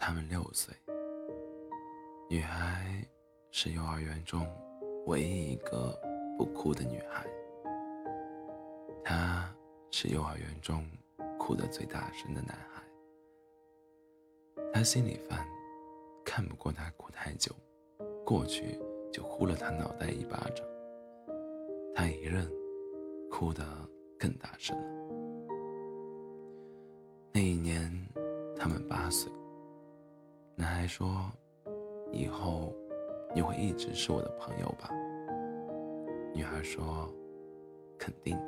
他们六岁。女孩是幼儿园中唯一一个不哭的女孩。他是幼儿园中哭得最大声的男孩。他心里烦，看不过他哭太久，过去就呼了他脑袋一巴掌。他一愣，哭得更大声了。那一年，他们八岁。男孩说：“以后你会一直是我的朋友吧？”女孩说：“肯定的。”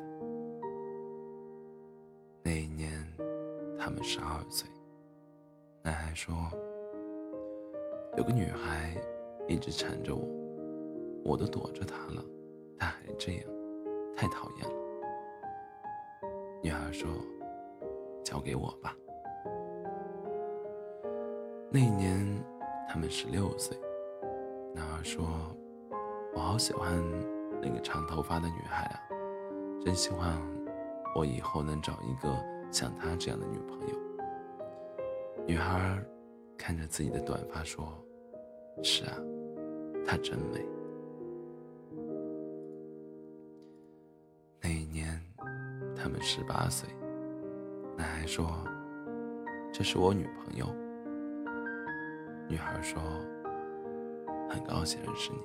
那一年，他们十二岁。男孩说：“有个女孩一直缠着我，我都躲着她了，她还这样，太讨厌了。”女孩说：“交给我吧。”那一年，他们十六岁。男孩说：“我好喜欢那个长头发的女孩啊，真希望我以后能找一个像她这样的女朋友。”女孩看着自己的短发说：“是啊，她真美。”那一年，他们十八岁。男孩说：“这是我女朋友。”女孩说：“很高兴认识你。”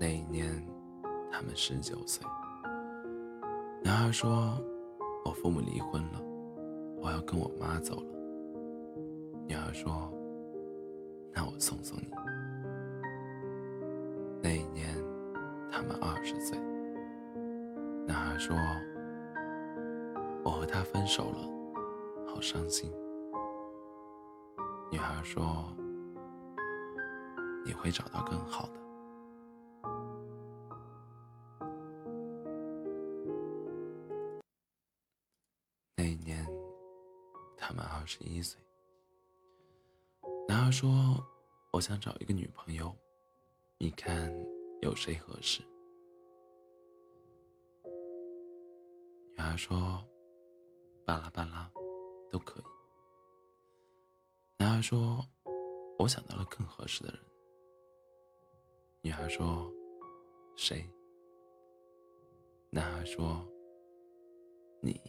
那一年，他们十九岁。男孩说：“我父母离婚了，我要跟我妈走了。”女孩说：“那我送送你。”那一年，他们二十岁。男孩说：“我和他分手了，好伤心。”女孩说：“你会找到更好的。”那一年，他们二十一岁。男孩说：“我想找一个女朋友，你看有谁合适？”女孩说：“巴拉巴拉，都可以。”说：“我想到了更合适的人。”女孩说：“谁？”男孩说：“你。”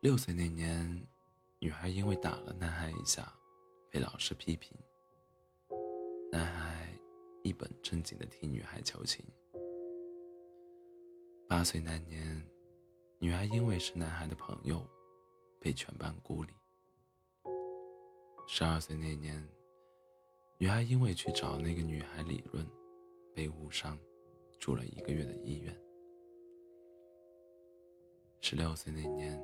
六岁那年，女孩因为打了男孩一下，被老师批评。男孩一本正经的替女孩求情。八岁那年，女孩因为是男孩的朋友，被全班孤立。十二岁那年，女孩因为去找那个女孩理论，被误伤，住了一个月的医院。十六岁那年，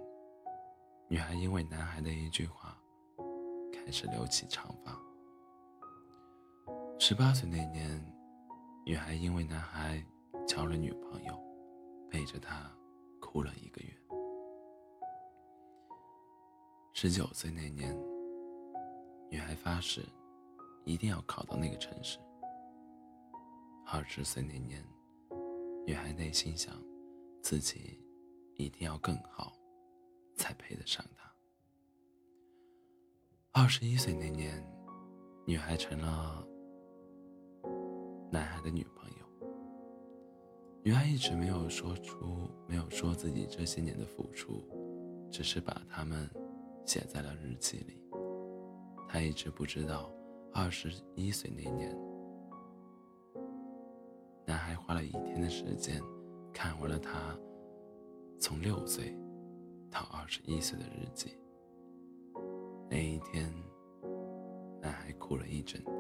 女孩因为男孩的一句话，开始留起长发。十八岁那年，女孩因为男孩交了女朋友，背着他哭了一个月。十九岁那年，女孩发誓一定要考到那个城市。二十岁那年，女孩内心想，自己一定要更好，才配得上他。二十一岁那年，女孩成了男孩的女朋友。女孩一直没有说出，没有说自己这些年的付出，只是把他们写在了日记里。他一直不知道，二十一岁那年，男孩花了一天的时间，看完了他从六岁到二十一岁的日记。那一天，男孩哭了一整天。